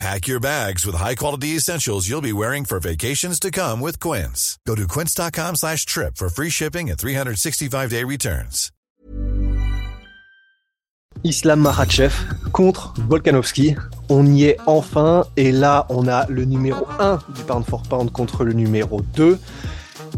Pack your bags with high-quality essentials you'll be wearing for vacations to come with Quince. Go to quince.com slash trip for free shipping and 365-day returns. Islam Makhachev contre Volkanovski. On y est enfin. Et là, on a le numéro 1 du pound for pound contre le numéro 2.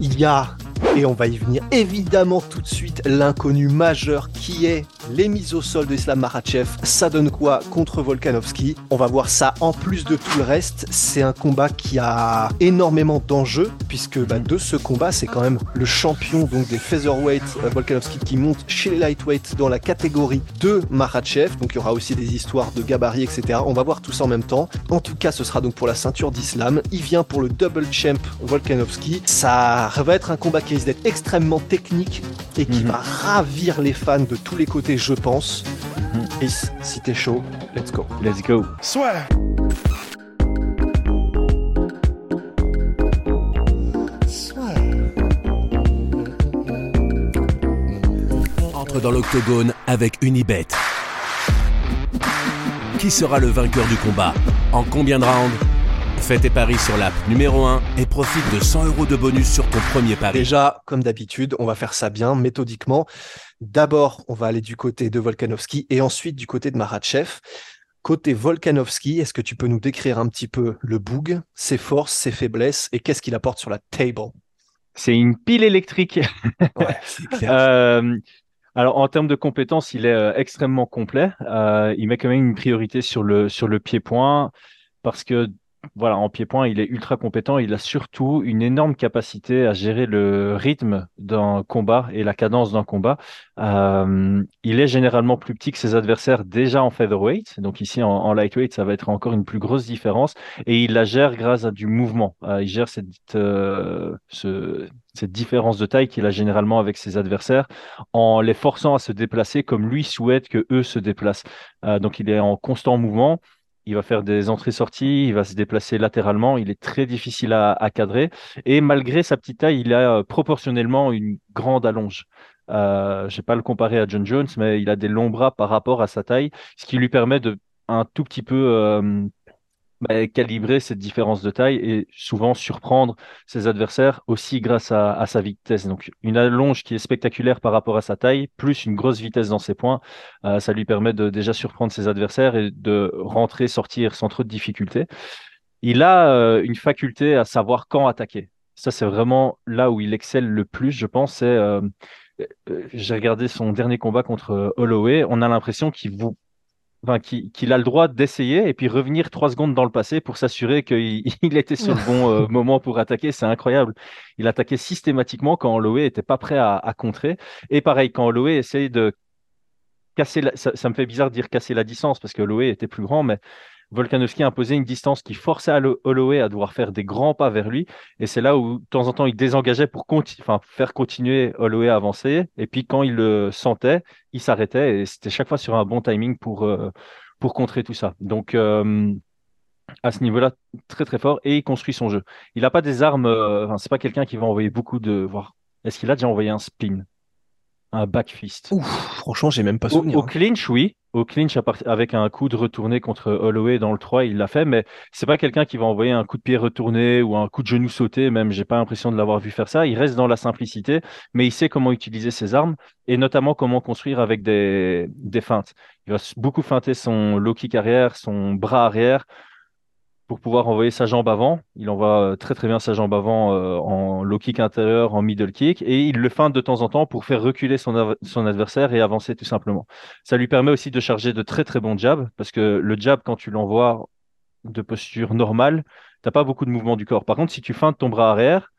Il y a et on va y venir évidemment tout de suite l'inconnu majeur qui est les mises au sol d'Islam Makhachev. Ça donne quoi contre Volkanovski On va voir ça en plus de tout le reste. C'est un combat qui a énormément d'enjeux puisque bah, de ce combat, c'est quand même le champion donc des featherweight euh, Volkanovski qui monte chez les lightweight dans la catégorie de Makhachev. Donc il y aura aussi des histoires de gabarit, etc. On va voir tout ça en même temps. En tout cas, ce sera donc pour la ceinture d'Islam. Il vient pour le double champ Volkanovski. Ça va être un combat qui risque d'être extrêmement technique et qui Mhm. va ravir les fans de tous les côtés, je pense. Et si t'es chaud, let's go. Let's go. Swear. Entre dans l'octogone avec Unibet. Qui sera le vainqueur du combat? En combien de rounds? Fais tes paris sur l'app numéro 1 et profite de 100 euros de bonus sur ton premier pari. Déjà, comme d'habitude, on va faire ça bien, méthodiquement. D'abord, on va aller du côté de Volkanovski et ensuite du côté de Maratchev. Côté Volkanovski, est-ce que tu peux nous décrire un petit peu le boug, ses forces, ses faiblesses et qu'est-ce qu'il apporte sur la table? C'est une pile électrique. Ouais, c'est clair. Euh, alors, en termes de compétences, il est euh, extrêmement complet. Euh, il met quand même une priorité sur le, sur le pied-point parce que, voilà, en pied-point, il est ultra compétent. Il a surtout une énorme capacité à gérer le rythme d'un combat et la cadence d'un combat. Euh, il est généralement plus petit que ses adversaires déjà en featherweight. Donc ici, en, lightweight, ça va être encore une plus grosse différence. Et il la gère grâce à du mouvement. Euh, il gère cette, euh, ce, cette différence de taille qu'il a généralement avec ses adversaires en les forçant à se déplacer comme lui souhaite que eux se déplacent. Euh, donc il est en constant mouvement. Il va faire des entrées-sorties, il va se déplacer latéralement. Il est très difficile à, cadrer. Et malgré sa petite taille, il a euh, proportionnellement une grande allonge. Euh, je ne vais pas le comparer à John Jones, mais il a des longs bras par rapport à sa taille, ce qui lui permet de un tout petit peu euh, bah, calibrer cette différence de taille et souvent surprendre ses adversaires aussi grâce à, sa vitesse. Donc une allonge qui est spectaculaire par rapport à sa taille, plus une grosse vitesse dans ses points, euh, ça lui permet de déjà surprendre ses adversaires et de rentrer, sortir sans trop de difficultés. Il a euh, une faculté à savoir quand attaquer. Ça, c'est vraiment là où il excelle le plus, je pense. Euh, j'ai regardé son dernier combat contre Holloway. On a l'impression qu'il vous enfin, qu'il a le droit d'essayer et puis revenir trois secondes dans le passé pour s'assurer qu'il il était sur le bon euh, moment pour attaquer. C'est incroyable. Il attaquait systématiquement quand Holloway n'était pas prêt à, à contrer. Et pareil, quand Holloway essaye de casser, la- ça, ça me fait bizarre de dire casser la distance parce que Holloway était plus grand, mais Volkanovski a imposé une distance qui forçait Hollo- Holloway à devoir faire des grands pas vers lui. Et c'est là où, de temps en temps, il désengageait pour faire continuer Holloway à avancer. Et puis, quand il le sentait, il s'arrêtait. Et c'était chaque fois sur un bon timing pour, euh, pour contrer tout ça. Donc, euh, à ce niveau-là, très, très fort. Et il construit son jeu. Il n'a pas des armes. euh, c'est pas quelqu'un qui va envoyer beaucoup de. Voir. Est-ce qu'il a déjà envoyé un spin? Un back fist Ouf, franchement, j'ai même pas au, souvenir. au hein. clinch, oui. Au clinch, avec un coup de retourné contre Holloway dans le 3, il l'a fait, mais c'est pas quelqu'un qui va envoyer un coup de pied retourné ou un coup de genou sauté, même. J'ai pas l'impression de l'avoir vu faire ça. Il reste dans la simplicité, mais il sait comment utiliser ses armes et notamment comment construire avec des, des feintes. Il va beaucoup feinter son low kick arrière, son bras arrière pour pouvoir envoyer sa jambe avant. Il envoie euh, très très bien sa jambe avant euh, en low kick intérieur, en middle kick, et il le feinte de temps en temps pour faire reculer son, adversaire et avancer tout simplement. Ça lui permet aussi de charger de très très bons jabs, parce que le jab, quand tu l'envoies de posture normale, t'as pas beaucoup de mouvement du corps. Par contre, si tu feintes ton bras arrière,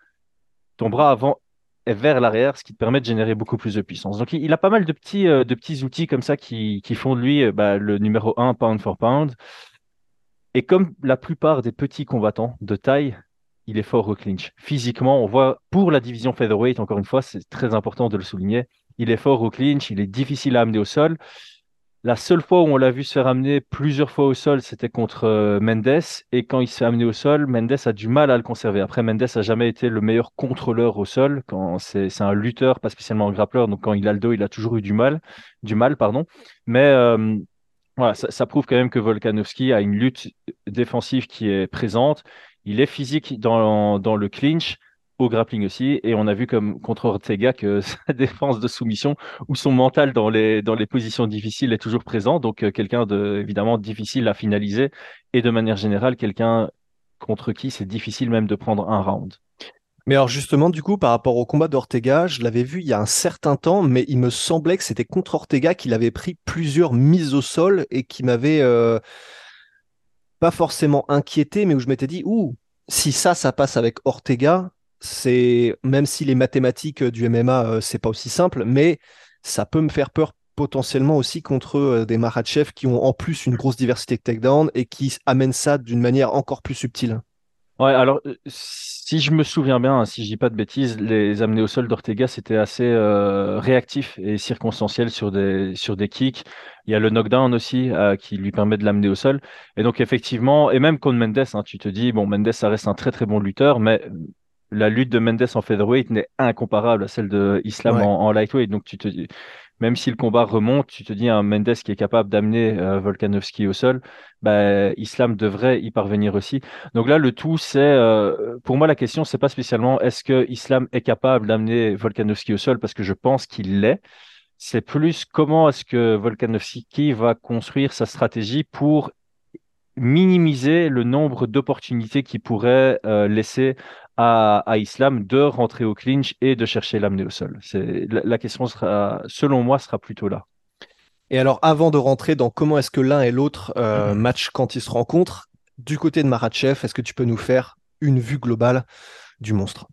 ton bras avant est vers l'arrière, ce qui te permet de générer beaucoup plus de puissance. Donc il a pas mal de petits, euh, de petits outils comme ça qui, font de lui bah, le numéro 1 pound for pound. Et comme la plupart des petits combattants de taille, il est fort au clinch. Physiquement, on voit pour la division featherweight, encore une fois, c'est très important de le souligner, il est fort au clinch, il est difficile à amener au sol. La seule fois où on l'a vu se faire amener plusieurs fois au sol, c'était contre euh, Mendes. Et quand il s'est amené au sol, Mendes a du mal à le conserver. Après, Mendes a jamais été le meilleur contrôleur au sol. Quand c'est, c'est un lutteur, pas spécialement un grappleur. Donc quand il a le dos, il a toujours eu du mal, du mal, pardon. Mais euh, voilà, ça, prouve quand même que Volkanovski a une lutte défensive qui est présente. Il est physique dans, dans le clinch au grappling aussi. Et on a vu comme contre Ortega que sa défense de soumission ou son mental dans les, dans les positions difficiles est toujours présent. Donc euh, quelqu'un de évidemment difficile à finaliser et de manière générale quelqu'un contre qui c'est difficile même de prendre un round. Mais alors justement, du coup, par rapport au combat d'Ortega, je l'avais vu il y a un certain temps, mais il me semblait que c'était contre Ortega qu'il avait pris plusieurs mises au sol et qui m'avait euh, pas forcément inquiété, mais où je m'étais dit, ouh, si ça, ça passe avec Ortega, c'est même si les mathématiques du MMA euh, c'est pas aussi simple, mais ça peut me faire peur potentiellement aussi contre euh, des Maratchev qui ont en plus une grosse diversité de takedown et qui amènent ça d'une manière encore plus subtile. Ouais, alors euh, si je me souviens bien, hein, si je dis pas de bêtises, les amener au sol d'Ortega c'était assez euh, réactif et circonstanciel sur des sur des kicks. Il y a le knockdown aussi euh, qui lui permet de l'amener au sol. Et donc effectivement, et même contre Mendes, hein, tu te dis bon Mendes ça reste un très très bon lutteur, mais la lutte de Mendes en featherweight n'est incomparable à celle de Islam en, en, lightweight. Donc tu te dis même si le combat remonte, tu te dis un Mendes qui est capable d'amener euh, Volkanovski au sol, bah, Islam devrait y parvenir aussi. Donc là, le tout, c'est, euh, pour moi, la question, c'est pas spécialement est-ce que Islam est capable d'amener Volkanovski au sol, parce que je pense qu'il l'est. C'est plus comment est-ce que Volkanovski va construire sa stratégie pour minimiser le nombre d'opportunités qu'il pourrait euh, laisser à, Islam de rentrer au clinch et de chercher l'amener au sol. C'est, la, question sera, selon moi, sera plutôt là. Et alors, avant de rentrer dans comment est-ce que l'un et l'autre euh, mm-hmm. match quand ils se rencontrent, du côté de Maratchev, est-ce que tu peux nous faire une vue globale du monstre?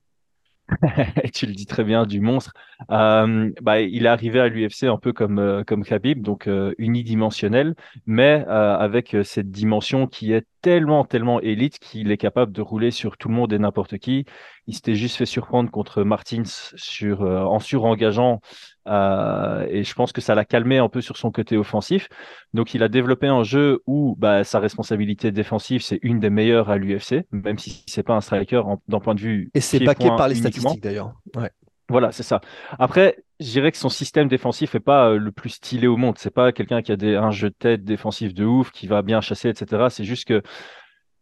Tu le dis très bien, du monstre. Euh, bah, il est arrivé à l'UFC un peu comme, euh, comme Khabib, donc euh, unidimensionnel, mais avec cette dimension qui est tellement, tellement élite qu'il est capable de rouler sur tout le monde et n'importe qui. Il s'était juste fait surprendre contre Martins sur, en surengageant euh, et je pense que ça l'a calmé un peu sur son côté offensif. Donc, il a développé un jeu où bah, sa responsabilité défensive, c'est une des meilleures à l'UFC, même si c'est pas un striker d'un point de vue. Et c'est baqué par les statistiques d'ailleurs. Ouais. Voilà, c'est ça. Après, je dirais que son système défensif est pas euh, le plus stylé au monde. C'est pas quelqu'un qui a des, un jeu de tête défensif de ouf, qui va bien chasser, etc. C'est juste que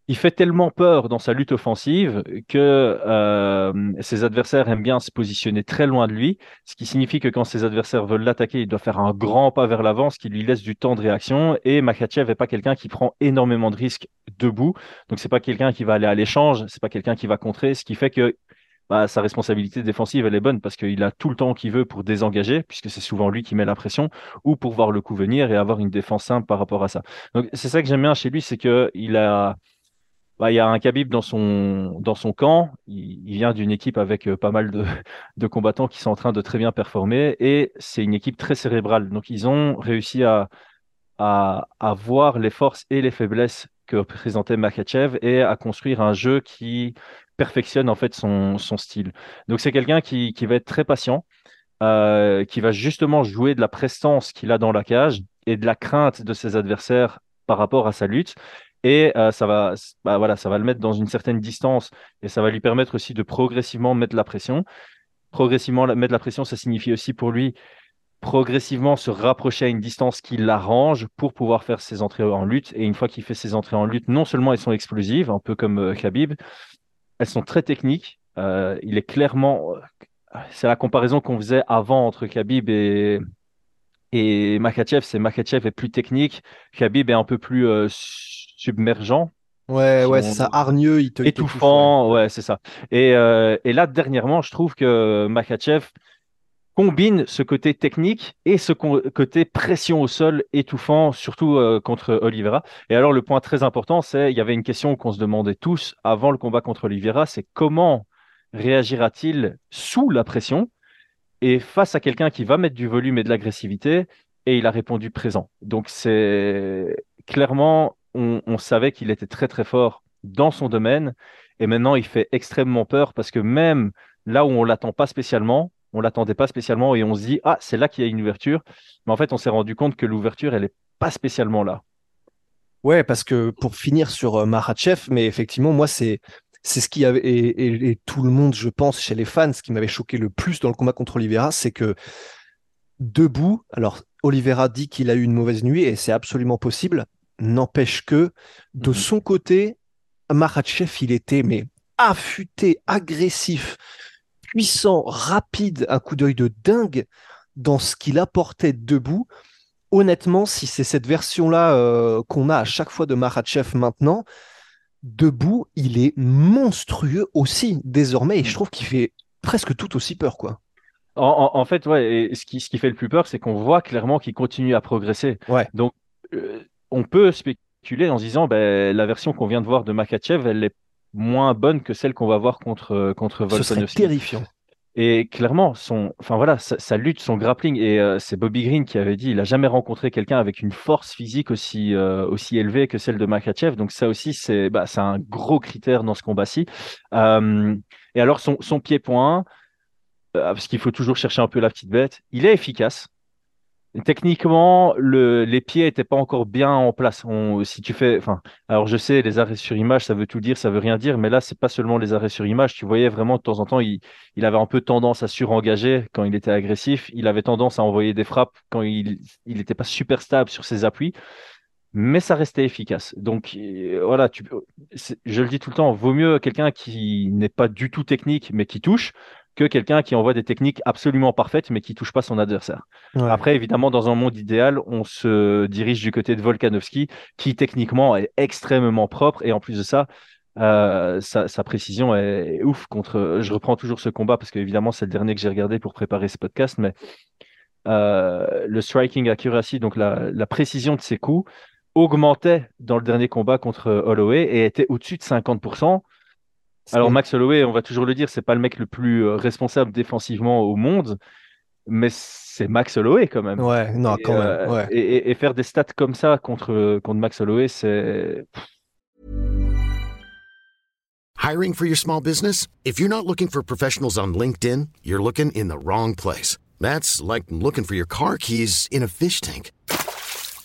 il fait tellement peur dans sa lutte offensive que euh, ses adversaires aiment bien se positionner très loin de lui, ce qui signifie que quand ses adversaires veulent l'attaquer, il doit faire un grand pas vers l'avant, ce qui lui laisse du temps de réaction. Et Makachev n'est pas quelqu'un qui prend énormément de risques debout, donc c'est pas quelqu'un qui va aller à l'échange, c'est pas quelqu'un qui va contrer, ce qui fait que bah, sa responsabilité défensive, elle est bonne parce qu'il a tout le temps qu'il veut pour désengager, puisque c'est souvent lui qui met la pression, ou pour voir le coup venir et avoir une défense simple par rapport à ça. Donc c'est ça que j'aime bien chez lui, c'est qu'il a bah, il y a un Khabib dans son, dans son camp. Il, vient d'une équipe avec euh, pas mal de, combattants qui sont en train de très bien performer et c'est une équipe très cérébrale. Donc, ils ont réussi à, à, à voir les forces et les faiblesses que présentait Makachev et à construire un jeu qui perfectionne en fait son, son style. Donc, c'est quelqu'un qui, qui va être très patient. Euh, qui va justement jouer de la prestance qu'il a dans la cage et de la crainte de ses adversaires par rapport à sa lutte et euh, ça va, bah, voilà, ça va le mettre dans une certaine distance et ça va lui permettre aussi de progressivement mettre la pression. Progressivement mettre la pression, ça signifie aussi pour lui progressivement se rapprocher à une distance qui l'arrange pour pouvoir faire ses entrées en lutte. Et une fois qu'il fait ses entrées en lutte, non seulement elles sont explosives, un peu comme euh, Khabib, elles sont très techniques. Euh, il est clairement, c'est la comparaison qu'on faisait avant entre Khabib et, et Makachev. C'est Makachev est plus technique, Khabib est un peu plus submergent. Ouais, ouais, c'est ça, hargneux, il te étouffant, ouais, c'est ça. Et, euh, et, là, dernièrement, je trouve que Makachev combine ce côté technique et ce côté pression au sol étouffant, surtout euh, contre Oliveira. Et alors, le point très important, c'est il y avait une question qu'on se demandait tous avant le combat contre Oliveira, c'est comment réagira-t-il sous la pression et face à quelqu'un qui va mettre du volume et de l'agressivité et il a répondu présent. Donc c'est clairement on, savait qu'il était très très fort dans son domaine. Et maintenant, il fait extrêmement peur parce que même là où on l'attend pas spécialement, on l'attendait pas spécialement et on se dit ah c'est là qu'il y a une ouverture, mais en fait on s'est rendu compte que l'ouverture elle est pas spécialement là. Ouais, parce que pour finir sur euh, Makhachev, mais effectivement moi c'est c'est ce qui avait et, et, tout le monde je pense chez les fans, ce qui m'avait choqué le plus dans le combat contre Oliveira, c'est que debout, alors Oliveira dit qu'il a eu une mauvaise nuit et c'est absolument possible, n'empêche que de Mhm. son côté, Makhachev il était mais affûté, agressif, puissant, rapide, un coup d'œil de dingue dans ce qu'il apportait debout. Honnêtement, si c'est cette version-là euh, qu'on a à chaque fois de Makhachev maintenant, debout, il est monstrueux aussi désormais et je trouve qu'il fait presque tout aussi peur quoi. En, en- en fait, ouais, et ce qui, ce qui fait le plus peur, c'est qu'on voit clairement qu'il continue à progresser. Ouais. Donc, euh, on peut spéculer en se disant, ben, la version qu'on vient de voir de Makachev, elle est moins bonne que celle qu'on va voir contre, contre Ce serait Volkanovski. terrifiant. Et clairement, son, enfin voilà, sa, sa lutte, son grappling, et euh, c'est Bobby Green qui avait dit, il a jamais rencontré quelqu'un avec une force physique aussi, euh, aussi élevée que celle de Makachev. Donc ça aussi, c'est bah, c'est un gros critère dans ce combat-ci. Euh, et alors son, son pied-point, euh, parce qu'il faut toujours chercher un peu la petite bête, il est efficace. Techniquement, le, les pieds n'étaient pas encore bien en place. On, si tu fais, alors je sais, les arrêts sur image, ça veut tout dire, ça veut rien dire, mais là, c'est pas seulement les arrêts sur image. Tu voyais vraiment de temps en temps, il, avait un peu tendance à surengager quand il était agressif. Il avait tendance à envoyer des frappes quand il n'était pas super stable sur ses appuis, mais ça restait efficace. Donc euh, voilà, tu, je le dis tout le temps, vaut mieux quelqu'un qui n'est pas du tout technique, mais qui touche, que quelqu'un qui envoie des techniques absolument parfaites, mais qui touche pas son adversaire. Ouais. Après, évidemment, dans un monde idéal, on se dirige du côté de Volkanovski, qui techniquement est extrêmement propre. Et en plus de ça, euh, sa, sa précision est, est ouf contre. Je reprends toujours ce combat parce qu'évidemment, c'est le dernier que j'ai regardé pour préparer ce podcast. Mais euh, le striking accuracy, donc la, la précision de ses coups, augmentait dans le dernier combat contre Holloway et était au-dessus de 50%. Alors Max Holloway, on va toujours le dire, c'est pas le mec le plus euh, responsable défensivement au monde, mais c'est Max Holloway quand même. Ouais, non, Et, quand même. euh, Ouais. et, et- et faire des stats comme ça contre, contre Max Holloway, c'est Hiring for your small business? If you're not looking for professionals on LinkedIn, you're looking in the wrong place. That's like looking for your car keys in a fish tank.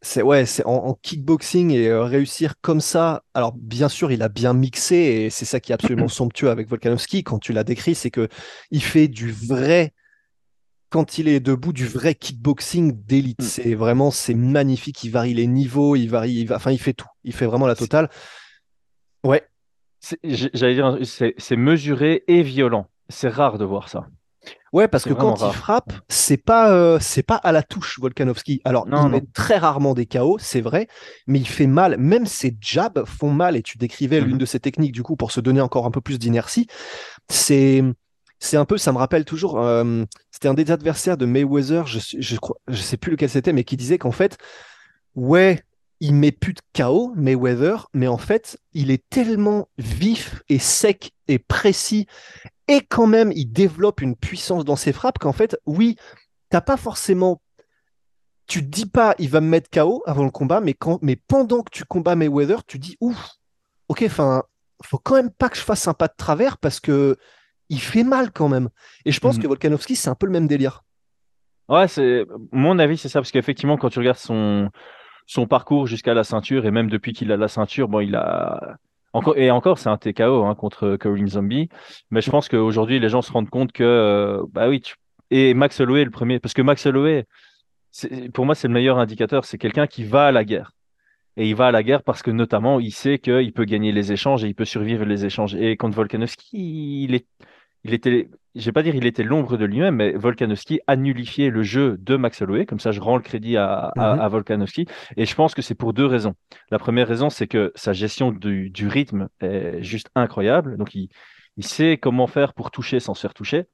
C'est ouais, c'est en, en kickboxing et euh, réussir comme ça. Alors bien sûr, il a bien mixé et c'est ça qui est absolument somptueux avec Volkanovski quand tu l'as décrit, c'est que il fait du vrai quand il est debout du vrai kickboxing d'élite. Mm. C'est vraiment c'est magnifique, il varie les niveaux, il varie il va- enfin il fait tout. Il fait vraiment la totale. Ouais, J'allais dire, c'est mesuré et violent. C'est rare de voir ça. Ouais, parce que quand il frappe, c'est pas euh, c'est pas à la touche Volkanovski. Alors Non, il met très rarement des KO, c'est vrai, mais il fait mal. Même ses jabs font mal. Et tu décrivais l'une Mhm. de ses techniques du coup pour se donner encore un peu plus d'inertie. C'est c'est un peu, ça me rappelle toujours. euh, c'était un des adversaires de Mayweather, je je crois, je sais plus lequel c'était, mais qui disait qu'en fait, ouais, il met plus de KO Mayweather, mais en fait, il est tellement vif et sec et précis et quand même il développe une puissance dans ses frappes qu'en fait, oui, t'as pas forcément. Tu te dis pas il va me mettre KO avant le combat, mais, quand... mais pendant que tu combats Mayweather, tu dis ouf, ok, enfin, faut quand même pas que je fasse un pas de travers parce que il fait mal quand même. Et je pense Mhm. que Volkanovski, c'est un peu le même délire. Ouais, c'est mon avis, c'est ça, parce qu'effectivement, quand tu regardes son, son parcours jusqu'à la ceinture, et même depuis qu'il a la ceinture, bon, il a encore et encore, c'est un TKO hein, contre Korean Zombie. Mais je pense qu'aujourd'hui, les gens se rendent compte que, euh, bah oui, et Max Holloway le premier, parce que Max Holloway, pour moi, c'est le meilleur indicateur. C'est quelqu'un qui va à la guerre. Et il va à la guerre parce que notamment, il sait qu'il peut gagner les échanges et il peut survivre les échanges. Et contre Volkanovski, il est, il était, je vais pas dire il était l'ombre de lui-même, mais Volkanovski a nullifié le jeu de Max Holloway. Comme ça, je rends le crédit à, à, Mhm. à Volkanovski. Et je pense que c'est pour deux raisons. La première raison, c'est que sa gestion du, du rythme est juste incroyable. Donc, il, il sait comment faire pour toucher sans se faire toucher.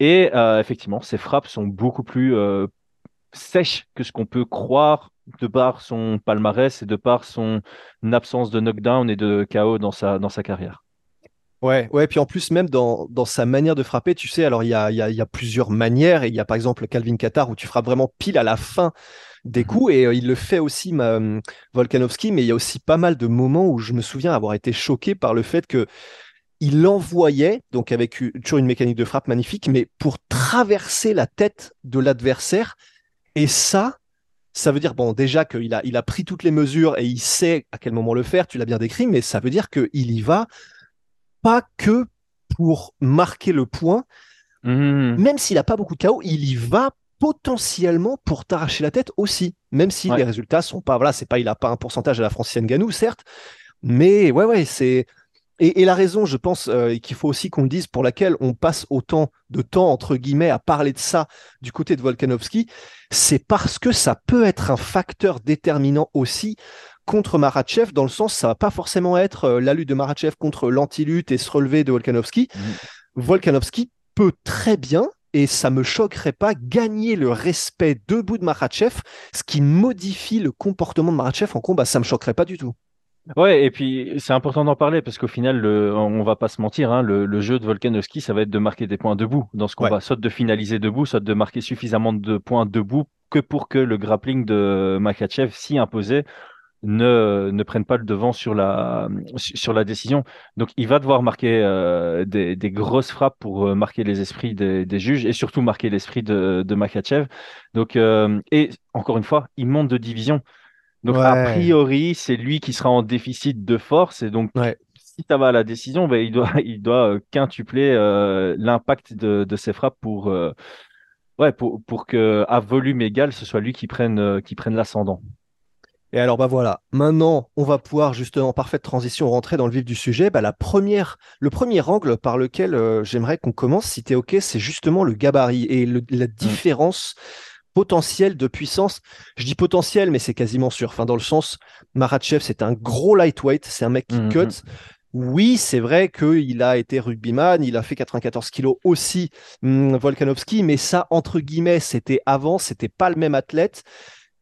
Et euh, effectivement, ses frappes sont beaucoup plus euh, sèches que ce qu'on peut croire de par son palmarès et de par son absence de knockdown et de KO dans sa, dans sa carrière. Ouais, ouais, puis en plus, même dans, dans sa manière de frapper, tu sais, alors il y a, y, a, y a plusieurs manières, et il y a par exemple Calvin Qatar où tu frappes vraiment pile à la fin des mhm. coups, et euh, il le fait aussi, ma, euh, Volkanovski, mais il y a aussi pas mal de moments où je me souviens avoir été choqué par le fait que il envoyait, donc avec toujours une mécanique de frappe magnifique, mais pour traverser la tête de l'adversaire, et ça, ça veut dire, bon, déjà qu'il a, il a pris toutes les mesures et il sait à quel moment le faire, tu l'as bien décrit, mais ça veut dire qu'il y va pas que pour marquer le point. Mmh. Même s'il n'a pas beaucoup de chaos, il y va potentiellement pour t'arracher la tête aussi. Même si les résultats sont pas, voilà, c'est pas, il a pas un pourcentage à la francienne Ganou, certes. Mais ouais, ouais, c'est. Et, la raison, je pense, euh, qu'il faut aussi qu'on le dise, pour laquelle on passe autant de temps, entre guillemets, à parler de ça du côté de Volkanovski, c'est parce que ça peut être un facteur déterminant aussi contre Marachev, dans le sens, ça va pas forcément être euh, la lutte de Marachev contre l'anti-lutte et se relever de Volkanovski. Mmh. Volkanovski peut très bien, et ça me choquerait pas, gagner le respect debout de Marachev, ce qui modifie le comportement de Marachev en combat. Ça me choquerait pas du tout. Ouais, et puis c'est important d'en parler parce qu'au final, le, on va pas se mentir, hein, le, jeu de Volkanovski, ça va être de marquer des points debout dans ce combat, soit de finaliser debout, soit de marquer suffisamment de points debout que pour que le grappling de Makachev s'y imposait ne, ne prennent pas le devant sur la, sur la décision. Donc, il va devoir marquer euh, des, des, grosses frappes pour euh, marquer les esprits des, des, juges et surtout marquer l'esprit de, de Makachev. Donc, euh, et encore une fois, il monte de division. Donc, a priori, c'est lui qui sera en déficit de force. Et donc, si ça va à la décision, ben, il doit, il doit quintupler l'impact de, de, ses frappes pour, ouais, pour, pour que à volume égal, ce soit lui qui prenne, qui prenne l'ascendant. Et alors, bah voilà, maintenant, on va pouvoir justement, en parfaite transition, rentrer dans le vif du sujet. Bah, la première, le premier angle par lequel euh, j'aimerais qu'on commence, si tu es OK, c'est justement le gabarit et la mmh. différence potentielle de puissance. Je dis potentiel, mais c'est quasiment sûr. Enfin, dans le sens, Maratchev, c'est un gros lightweight, c'est un mec qui mmh, cut. Mmh. Oui, c'est vrai qu'il a été rugbyman, il a fait 94 kilos aussi, Volkanovski, mais ça, entre guillemets, c'était avant, c'était pas le même athlète.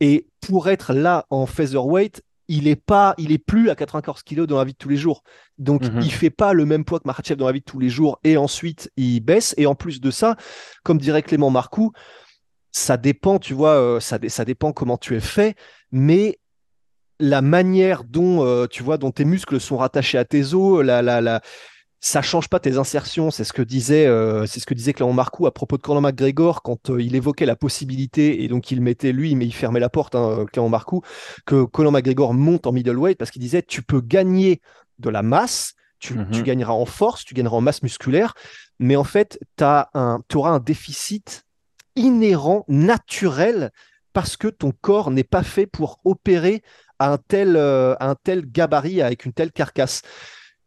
Et pour être là en featherweight, il est pas, il est plus à 94 kilos dans la vie de tous les jours. Donc, il mhm. il fait pas le même poids que Makhachev dans la vie de tous les jours. Et ensuite, il baisse. Et en plus de ça, comme dirait Clément Marcoux, ça dépend, tu vois, euh, ça, ça dépend comment tu es fait. Mais la manière dont, euh, tu vois, dont tes muscles sont rattachés à tes os, la, la, la, ça change pas tes insertions. C'est ce que disait, euh, c'est ce que disait Clément Marcoux à propos de Conor McGregor quand euh, il évoquait la possibilité et donc il mettait lui, mais il fermait la porte, hein, Clément Marcoux, que Conor McGregor monte en middleweight parce qu'il disait tu peux gagner de la masse, tu, mhm. gagneras en force, tu gagneras en masse musculaire, mais en fait tu auras un déficit inhérent, naturel, parce que ton corps n'est pas fait pour opérer à un tel, euh, à un tel gabarit avec une telle carcasse.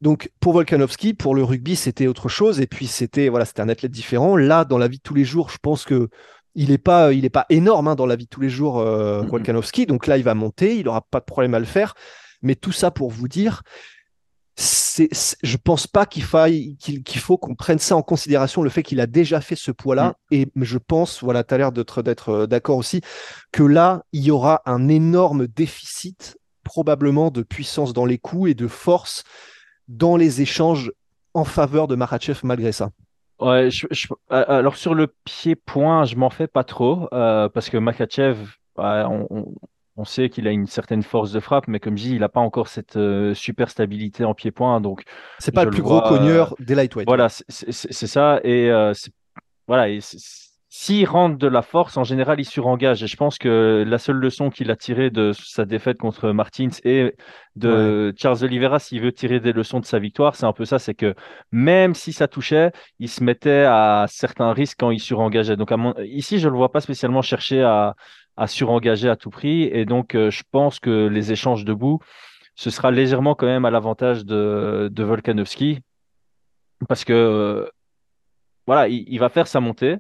Donc pour Volkanovski, pour le rugby, c'était autre chose. Et puis c'était voilà, c'était un athlète différent. Là, dans la vie de tous les jours, je pense que il n'est pas, il est pas énorme hein, dans la vie de tous les jours, euh, Volkanovski. Donc là, il va monter, il n'aura pas de problème à le faire. Mais tout ça pour vous dire, c'est, je pense pas qu'il faille, qu'il, faut qu'on prenne ça en considération, le fait qu'il a déjà fait ce poids-là. Mm. Et je pense, voilà, tu as l'air d'être, d'être euh, d'accord aussi, que là, il y aura un énorme déficit probablement de puissance dans les coups et de force dans les échanges en faveur de Marachev malgré ça. Ouais, alors sur le pied-point, je m'en fais pas trop euh, parce que Makachev, on, sait qu'il a une certaine force de frappe, mais comme je dis, il n'a pas encore cette euh, super stabilité en pied-point, donc c'est pas le plus gros cogneur des lightweight. Voilà, c'est ça et euh, voilà, et s'il rentre de la force, en général, il surengage. Et je pense que la seule leçon qu'il a tirée de sa défaite contre Martins et de Charles Oliveira, s'il veut tirer des leçons de sa victoire, c'est un peu ça, c'est que même si ça touchait, il se mettait à certains risques quand il surengageait. Donc ici, je ne le vois pas spécialement chercher à, surengager à tout prix. Et donc, euh, je pense que les échanges debout, ce sera légèrement quand même à l'avantage de, de Volkanovski. Parce que, euh, voilà, il va faire sa montée.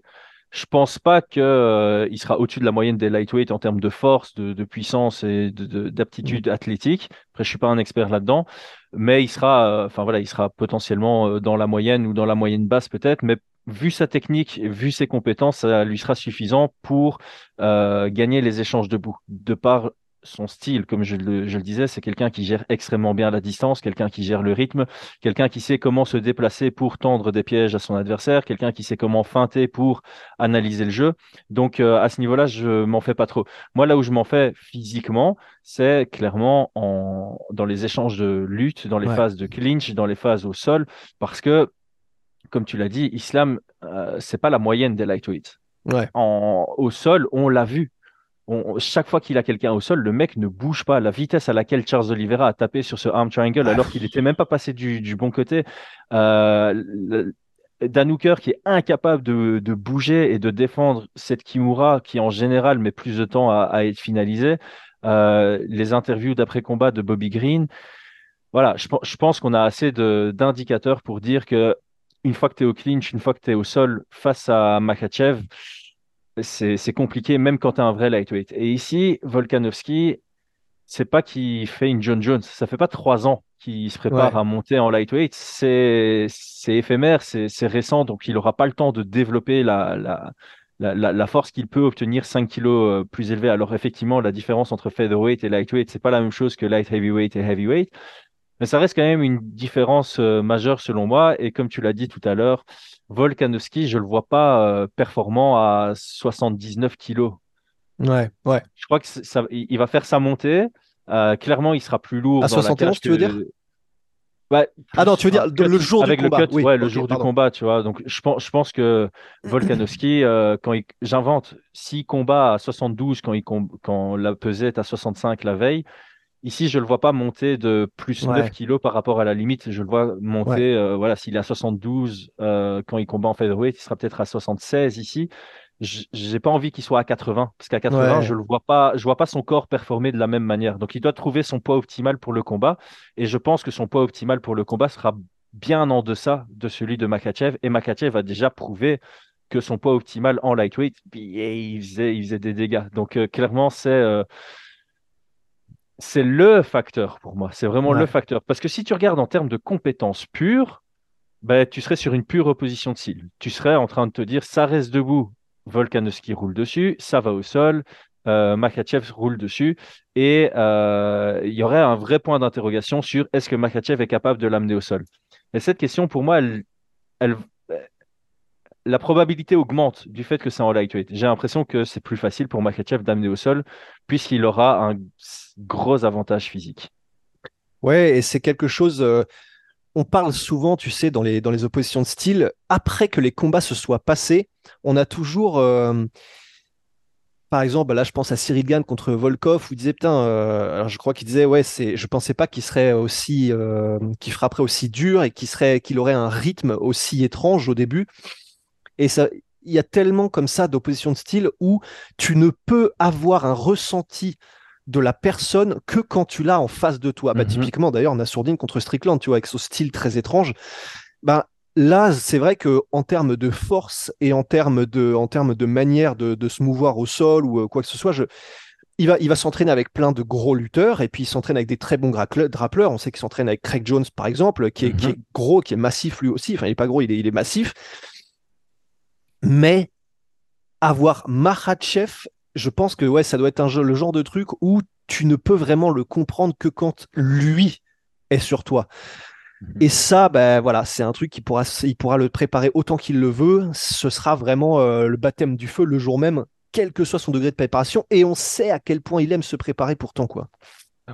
Je pense pas qu'il euh, sera au-dessus de la moyenne des lightweight en termes de force, de, puissance et d'aptitude de, athlétique. Après, je suis pas un expert là-dedans, mais il sera, euh, enfin voilà, il sera potentiellement euh, dans la moyenne ou dans la moyenne basse peut-être, mais vu sa technique, vu ses compétences, ça lui sera suffisant pour gagner les échanges debout, de par son style, comme je le, je le disais, c'est quelqu'un qui gère extrêmement bien la distance, quelqu'un qui gère le rythme, quelqu'un qui sait comment se déplacer pour tendre des pièges à son adversaire, quelqu'un qui sait comment feinter pour analyser le jeu. Donc euh, à ce niveau-là, je m'en fais pas trop. Moi, là où je m'en fais physiquement, c'est clairement en, dans les échanges de lutte, dans les Ouais. phases de clinch, dans les phases au sol, parce que, comme tu l'as dit, Islam, euh, c'est pas la moyenne des lightweights. Ouais. En, au sol, on l'a vu. On- chaque fois qu'il a quelqu'un au sol, le mec ne bouge pas. La vitesse à laquelle Charles Oliveira a tapé sur ce arm triangle, Ah alors qu'il n'était même pas passé du, du bon côté. Euh, le- Dan Hooker qui est incapable de, de bouger et de défendre cette Kimura qui en général met plus de temps à, à être finalisée. Euh, les interviews d'après-combat de Bobby Green. Voilà, je, pen- je pense qu'on a assez d'indicateurs pour dire que une fois que tu es au clinch, une fois que tu es au sol face à Makachev, c'est compliqué, même quand tu as un vrai lightweight. Et ici, Volkanovski, c'est pas qu'il fait une John Jones. Ça fait pas trois ans qu'il se prépare Ouais. à monter en lightweight. C'est éphémère, c'est récent, donc il aura pas le temps de développer la, la, la, la, la force qu'il peut obtenir 5 kilos euh, plus élevé. Alors effectivement, la différence entre featherweight et lightweight, c'est pas la même chose que light heavyweight et heavyweight. Mais ça reste quand même une différence euh, majeure selon moi. Et comme tu l'as dit tout à l'heure, Volkanovski, je le vois pas euh, performant à 79 kilos. Ouais, ouais. Je crois que ça, il va faire sa montée. Euh, clairement, il sera plus lourd À dans la 71, cage tu veux que- dire Ah non, tu veux dire le jour du avec combat. le cut, Oui, ouais, le jour pardon. du combat, tu vois. Donc, je pense, je pense que Volkanovski, euh, quand il, j'invente, s'il combat à 72 quand il quand la pesée est à 65 la veille, ici, je le vois pas monter de plus Ouais. 9 kilos par rapport à la limite. Je le vois monter, Ouais. euh, voilà, s'il est à 72 euh, quand il combat en featherweight, il sera peut-être à 76 ici. J'ai pas envie qu'il soit à 80 parce qu'à 80, Ouais. je le vois pas, je vois pas son corps performer de la même manière. Donc, il doit trouver son poids optimal pour le combat. Et je pense que son poids optimal pour le combat sera bien en deçà de celui de Makachev. Et Makachev a déjà prouvé que son poids optimal en lightweight, puis, il faisait, il faisait des dégâts. Donc euh, clairement, c'est euh, c'est le facteur pour moi. C'est vraiment Ouais. le facteur. Parce que si tu regardes en termes de compétences pures, ben, tu serais sur une pure opposition de style. Tu serais en train de te dire, ça reste debout, Volkanovski roule dessus, ça va au sol, euh, Makachev roule dessus, et euh, il y aurait un vrai point d'interrogation sur est-ce que Makachev est capable de l'amener au sol? Et cette question, pour moi, elle, elle- la probabilité augmente du fait que c'est en lightweight. J'ai l'impression que c'est plus facile pour Makachev d'amener au sol, puisqu'il aura un gros avantage physique. Ouais, et c'est quelque chose. euh, on parle souvent, tu sais, dans les, oppositions de style, après que les combats se soient passés, on a toujours. euh, par exemple, là, je pense à Cyril Gann contre Volkov, où il disait, putain, euh, alors je crois qu'il disait, ouais, c'est, je pensais pas qu'il serait aussi, qu'il frapperait aussi dur et qu'il serait, qu'il aurait un rythme aussi étrange au début. Et ça, il y a tellement comme ça d'oppositions de style où tu ne peux avoir un ressenti de la personne que quand tu l'as en face de toi. Bah, Mhm. Typiquement, d'ailleurs, on a Sourdine contre Strickland, tu vois, avec son style très étrange. Bah, là, c'est vrai que en termes de force et en termes de, en termes de manière de, de se mouvoir au sol ou euh, quoi que ce soit, je, il va, il va s'entraîner avec plein de gros lutteurs et puis il s'entraîne avec des très bons grappleurs. On sait qu'il s'entraîne avec Craig Jones, par exemple, qui est, qui Mhm. est gros, qui est massif lui aussi. Enfin, il est pas gros, il est, il est massif. Mais avoir Makhachev, je pense que ouais, ça doit être un jeu, le genre de truc où tu ne peux vraiment le comprendre que quand lui est sur toi. Mhm. Et ça, ben voilà, c'est un truc qui pourra, il pourra le préparer autant qu'il le veut. Ce sera vraiment euh, le baptême du feu le jour même, quel que soit son degré de préparation. Et on sait à quel point il aime se préparer pourtant, quoi.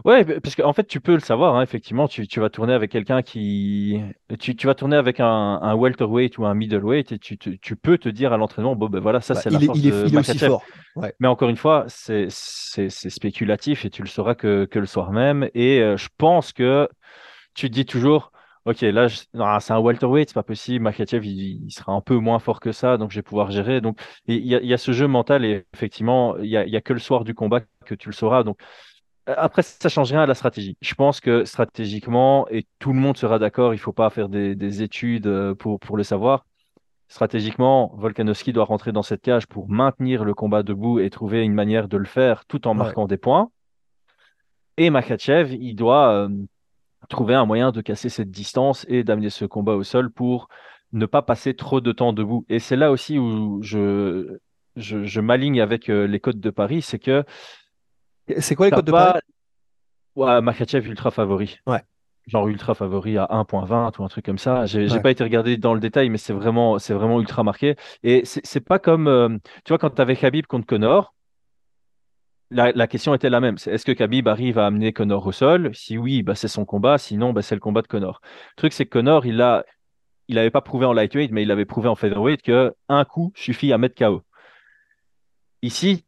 Ouais, parce qu'en fait, tu peux le savoir, hein, effectivement, tu, tu vas tourner avec quelqu'un qui... Tu, tu vas tourner avec un, un welterweight ou un middleweight et tu, tu peux te dire à l'entraînement, bon, ben voilà, ça, Bah, c'est la force il, est, de il est aussi fort. Ouais. Mais encore une fois, c'est spéculatif et tu le sauras que, que le soir même. Et euh, je pense que tu te dis toujours, OK, là, je- c'est un welterweight, c'est pas possible. Makhachev, il, il sera un peu moins fort que ça, donc je vais pouvoir gérer. Donc, il y y a ce jeu mental et effectivement, il y a, y a que le soir du combat que tu le sauras. Donc, après, ça change rien à la stratégie. Je pense que stratégiquement, et tout le monde sera d'accord, il faut pas faire des, des études euh, pour, pour le savoir. Stratégiquement, Volkanovski doit rentrer dans cette cage pour maintenir le combat debout et trouver une manière de le faire tout en Ouais. marquant des points. Et Makhachev, il doit euh, trouver un moyen de casser cette distance et d'amener ce combat au sol pour ne pas passer trop de temps debout. Et c'est là aussi où je, je, je m'aligne avec euh, les codes de Paris, c'est que C'est quoi les T'as codes de pas- Paris Ouais, Makhachev ultra favori. Ouais. Genre ultra favori à 1.20 ou un truc comme ça. J'ai Ouais. pas été regardé dans le détail, mais c'est vraiment, c'est vraiment ultra marqué. Et c'est pas comme, euh, tu vois, quand tu avais Khabib contre Connor, la, la question était la même. Est-ce que Khabib arrive à amener Connor au sol? Si oui, bah, c'est son combat. Sinon, bah, c'est le combat de Connor. Le truc, c'est que Connor, il a, il avait pas prouvé en lightweight, mais il avait prouvé en featherweight que un coup suffit à mettre KO. Ici,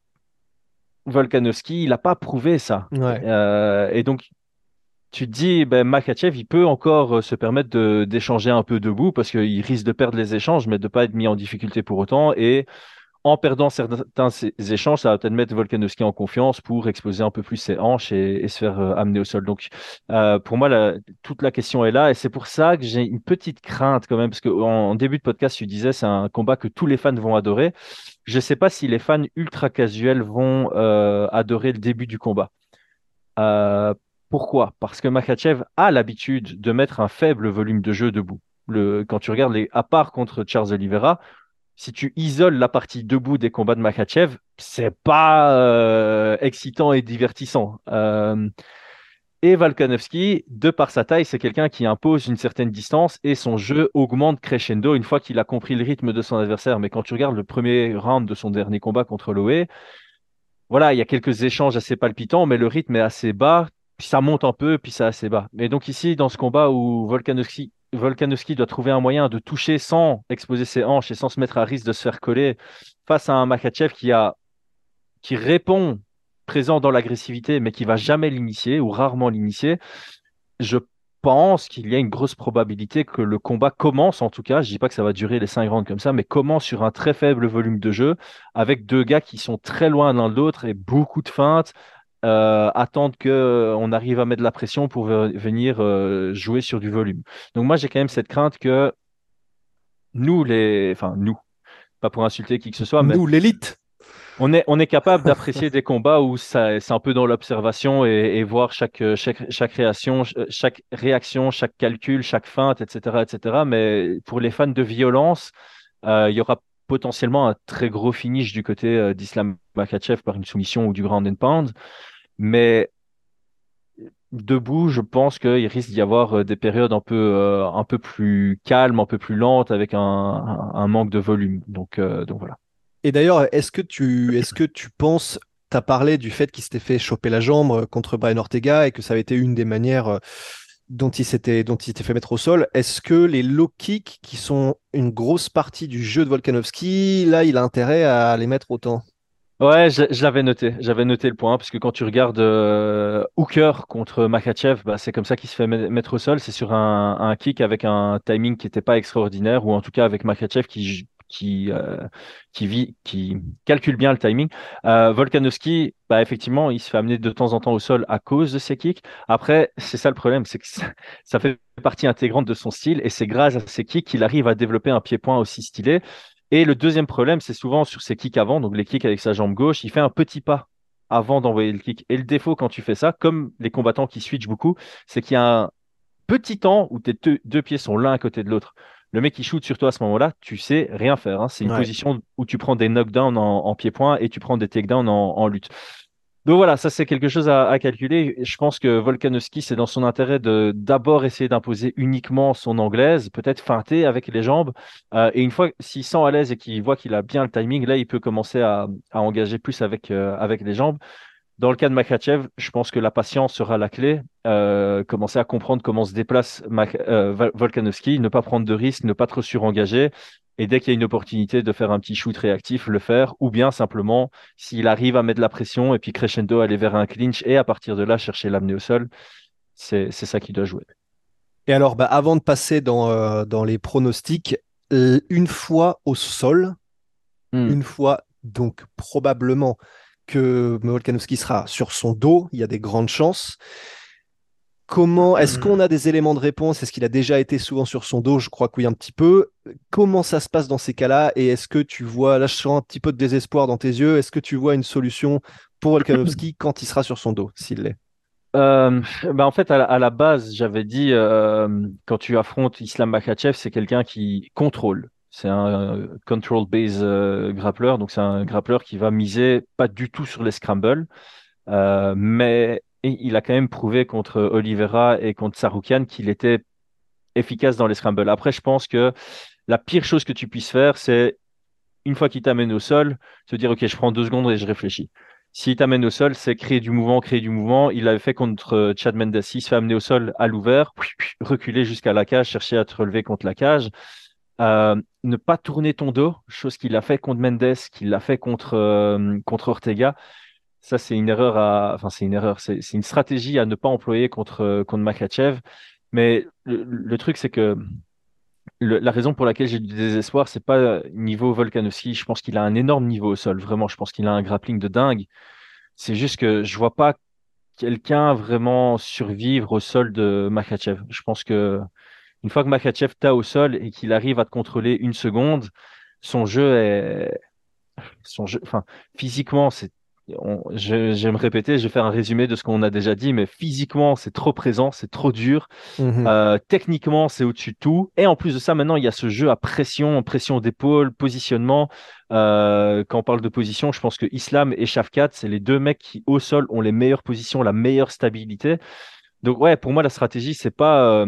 Volkanovski, il n'a pas prouvé ça. Ouais. Euh, et donc, tu te dis, ben, Makhachev, il peut encore euh, se permettre d'échanger un peu debout parce qu'il risque de perdre les échanges, mais de ne pas être mis en difficulté pour autant. Et en perdant certains ces échanges, ça va peut-être mettre Volkanovski en confiance pour exposer un peu plus ses hanches et, et se faire euh, amener au sol. Donc, euh, pour moi, la- toute la question est là. Et c'est pour ça que j'ai une petite crainte quand même, parce qu'en en début de podcast, tu disais, c'est un combat que tous les fans vont adorer. Je ne sais pas si les fans ultra casuels vont euh, adorer le début du combat. Euh, pourquoi? Parce que Makhachev a l'habitude de mettre un faible volume de jeu debout. Quand tu regardes à part contre Charles Oliveira, si tu isoles la partie debout des combats de Makhachev, c'est pas euh, excitant et divertissant. Et Volkanovski, de par sa taille, c'est quelqu'un qui impose une certaine distance et son jeu augmente crescendo une fois qu'il a compris le rythme de son adversaire. Mais quand tu regardes le premier round de son dernier combat contre Loé, voilà, il y a quelques échanges assez palpitants, mais le rythme est assez bas, puis ça monte un peu, puis c'est assez bas. Mais donc ici, dans ce combat où Volkanovski, Volkanovski doit trouver un moyen de toucher sans exposer ses hanches et sans se mettre à risque de se faire coller face à un Makhachev qui a, qui répond présent dans l'agressivité, mais qui va jamais l'initier ou rarement l'initier, je pense qu'il y a une grosse probabilité que le combat commence, en tout cas, je dis pas que ça va durer les cinq rounds comme ça, mais commence sur un très faible volume de jeu, avec deux gars qui sont très loin l'un de l'autre et beaucoup de feintes, euh, attendent qu'on arrive à mettre de la pression pour ve- venir euh, jouer sur du volume. Donc moi, j'ai quand même cette crainte que nous, les... Enfin, nous, pas pour insulter qui que ce soit, mais Nous, l'élite. On est, on est capable d'apprécier des combats où c'est un peu dans l'observation et, et voir chaque, euh, chaque, chaque, réaction, ch- chaque réaction, chaque calcul, chaque feinte, etc., etc. Mais pour les fans de violence, euh, il y aura potentiellement un très gros finish du côté euh, d'Islam Makhachev par une soumission ou du ground and pound. Mais debout, je pense qu'il risque d'y avoir euh, des périodes un peu, euh, un peu plus calmes, un peu plus lentes, avec un, un, un manque de volume. Donc, euh, donc voilà. Et d'ailleurs, est-ce que tu, que tu penses, tu as parlé du fait qu'il s'était fait choper la jambe euh, contre Brian Ortega et que ça avait été une des manières euh, dont il s'était, dont fait mettre au sol. Est-ce que les low kicks, qui sont une grosse partie du jeu de Volkanovski, là, il a intérêt à les mettre autant? Ouais, je, noté. J'avais noté le point, parce que quand tu regardes euh, Hooker contre Makhachev, bah, c'est comme ça qu'il se fait met- mettre au sol. C'est sur un, un kick avec un timing qui n'était pas extraordinaire, ou en tout cas avec Makhachev qui, qui, euh, qui, vit, qui calcule bien le timing. Euh, Volkanovski, bah, effectivement, il se fait amener de temps en temps au sol à cause de ses kicks. Après, c'est ça le problème, c'est que ça, fait partie intégrante de son style, et c'est grâce à ses kicks qu'il arrive à développer un pied-point aussi stylé. Et le deuxième problème, c'est souvent sur ses kicks avant, donc les kicks avec sa jambe gauche, il fait un petit pas avant d'envoyer le kick. Et le défaut quand tu fais ça, comme les combattants qui switchent beaucoup, c'est qu'il y a un petit temps où tes deux pieds sont l'un à côté de l'autre. Le mec qui shoot sur toi à ce moment-là, tu sais rien faire. hein. C'est une Ouais. position où tu prends des knockdowns en, en pied-point et tu prends des takedowns en, en lutte. Donc voilà, ça c'est quelque chose à, à calculer. Je pense que Volkanovski, c'est dans son intérêt de d'abord essayer d'imposer uniquement son anglaise, peut-être feinter avec les jambes. Euh, et une fois, s'il sent à l'aise et qu'il voit qu'il a bien le timing, là, il peut commencer à, à engager plus avec, euh, avec les jambes. Dans le cas de Makhachev, je pense que la patience sera la clé. Euh, commencer à comprendre comment se déplace Mak- euh, Volkanovski, ne pas prendre de risques, ne pas trop surengager. Et dès qu'il y a une opportunité de faire un petit shoot réactif, le faire. Ou bien simplement, s'il arrive à mettre la pression et puis crescendo, aller vers un clinch et à partir de là, chercher l'amener au sol, c'est ça qui doit jouer. Et alors, bah, avant de passer dans, euh, dans les pronostics, une fois au sol, Hmm. une fois donc probablement que Volkanovski sera sur son dos, il y a des grandes chances. Comment est-ce qu'on a des éléments de réponse? Est-ce qu'il a déjà été souvent sur son dos? Je crois que oui, un petit peu. Comment ça se passe dans ces cas-là? Et est-ce que tu vois, là je sens un petit peu de désespoir dans tes yeux, est-ce que tu vois une solution pour Volkanovski quand il sera sur son dos, s'il l'est? Euh, bah en fait, à la, à la base, j'avais dit, euh, quand tu affrontes Islam Makhachev, c'est quelqu'un qui contrôle. C'est un euh, control base euh, grappleur, donc c'est un grappleur qui va miser pas du tout sur les scrambles. Euh, mais il a quand même prouvé contre Oliveira et contre Saroukian qu'il était efficace dans les scrambles. Après, je pense que la pire chose que tu puisses faire, c'est une fois qu'il t'amène au sol, te dire ok, je prends deux secondes et je réfléchis. S'il t'amène au sol, c'est créer du mouvement, créer du mouvement. Il l'avait fait contre Chad Mendes. Il se fait amener au sol à l'ouvert, reculer jusqu'à la cage, chercher à te relever contre la cage. Euh, ne pas tourner ton dos, chose qu'il a fait contre Mendes, qu'il a fait contre, euh, contre Ortega. Ça, c'est une erreur enfin, c'est une erreur, c'est une stratégie à ne pas employer contre, contre Makachev. Mais le, truc, c'est que la raison pour laquelle j'ai du désespoir, c'est pas niveau Volkanovski. Je pense qu'il a un énorme niveau au sol. Vraiment, je pense qu'il a un grappling de dingue. C'est juste que je vois pas quelqu'un vraiment survivre au sol de Makachev. Je pense que une fois que Makachev t'a au sol et qu'il arrive à te contrôler une seconde, son jeu est, son jeu, enfin, physiquement, c'est je, vais me répéter, je vais faire un résumé de ce qu'on a déjà dit, mais physiquement, c'est trop présent, c'est trop dur. Mhm. Euh, techniquement, c'est au-dessus de tout. Et en plus de ça, maintenant, il y a ce jeu à pression, pression d'épaule, positionnement. Euh, quand on parle de position, je pense que Islam et Shafkat, c'est les deux mecs qui, au sol, ont les meilleures positions, la meilleure stabilité. Donc ouais, pour moi la stratégie c'est pas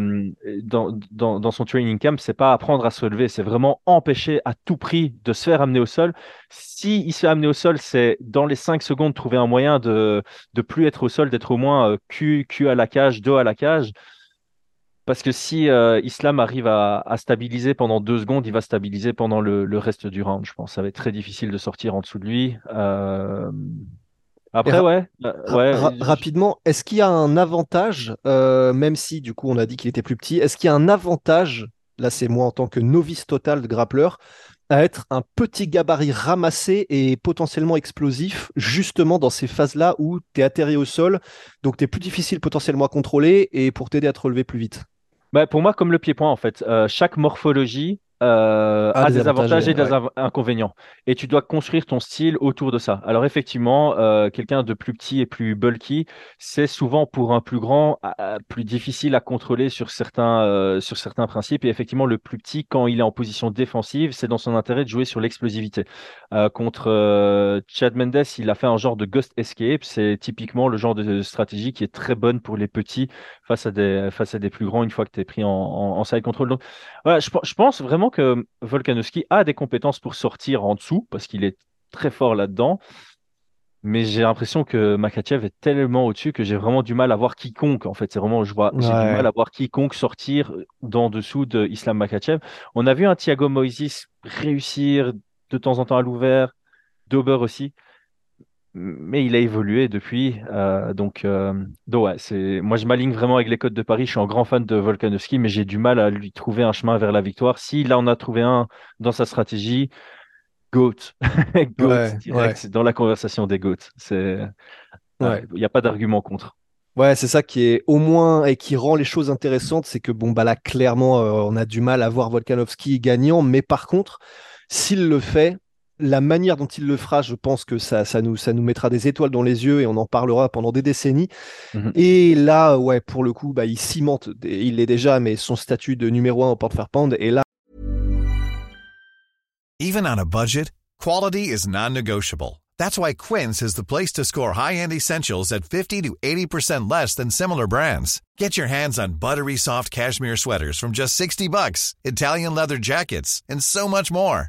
dans, dans, son training camp, c'est pas apprendre à se relever, c'est vraiment empêcher à tout prix de se faire amener au sol. Si il se fait amener au sol, c'est dans les 5 secondes trouver un moyen de de plus être au sol, d'être au moins cul, cul à la cage, dos à la cage. Parce que si Islam arrive à, stabiliser pendant deux secondes, il va stabiliser pendant le, reste du round. Je pense ça va être très difficile de sortir en dessous de lui. Après, ouais. Euh, rapidement, est-ce qu'il y a un avantage, euh, même si du coup on a dit qu'il était plus petit, est-ce qu'il y a un avantage, là c'est moi en tant que novice total de grappleur, à être un petit gabarit ramassé et potentiellement explosif, justement dans ces phases-là où tu es atterri au sol, donc tu es plus difficile potentiellement à contrôler et pour t'aider à te relever plus vite? Bah, Pour moi, comme le pied-point, en fait, euh, chaque morphologie euh, a des, avantages et des inconvénients. Et tu dois construire ton style autour de ça. Alors effectivement, euh, quelqu'un de plus petit et plus bulky, c'est souvent pour un plus grand plus difficile à contrôler sur certains euh, sur certains principes. Et effectivement, le plus petit, quand il est en position défensive, c'est dans son intérêt de jouer sur l'explosivité. Euh, contre Chad Mendes, il a fait un genre de ghost escape. C'est typiquement le genre de stratégie qui est très bonne pour les petits face à des face à des plus grands une fois que tu es pris en, en, en side control. Donc voilà, je, je pense vraiment que Volkanovski a des compétences pour sortir en dessous, parce qu'il est très fort là-dedans. Mais j'ai l'impression que Makachev est tellement au-dessus que j'ai vraiment du mal à voir quiconque. En fait, c'est vraiment, je vois, j'ai du mal à voir quiconque sortir d'en dessous de Islam Makachev. On a vu un Thiago Moises réussir de temps en temps à l'ouvert, Dober aussi mais il a évolué depuis. Euh, donc, euh, donc ouais, c'est moi je m'aligne vraiment avec les codes de Paris. Je suis un grand fan de Volkanovski, mais j'ai du mal à lui trouver un chemin vers la victoire. S'il en a trouvé un dans sa stratégie, GOAT, GOAT direct, dans la conversation des GOAT. C'est, il n'y a pas d'argument contre. Ouais, c'est ça qui est au moins et qui rend les choses intéressantes, c'est que bon bah là clairement euh, on a du mal à voir Volkanovski gagnant, mais par contre s'il le fait, la manière dont il le fera, je pense que ça, ça, nous, ça nous mettra des étoiles dans les yeux et on en parlera pendant des décennies. Mhm. Et là, ouais, pour le coup, bah, il cimente, il l'est déjà, mais son statut de numéro un au porte faire pound. Et là. Even on a budget, quality is non-negotiable. That's why Quince is the place to score high-end essentials at 50 to 80% less than similar brands. Get your hands on buttery soft cashmere sweaters from just 60 bucks, Italian leather jackets, and so much more.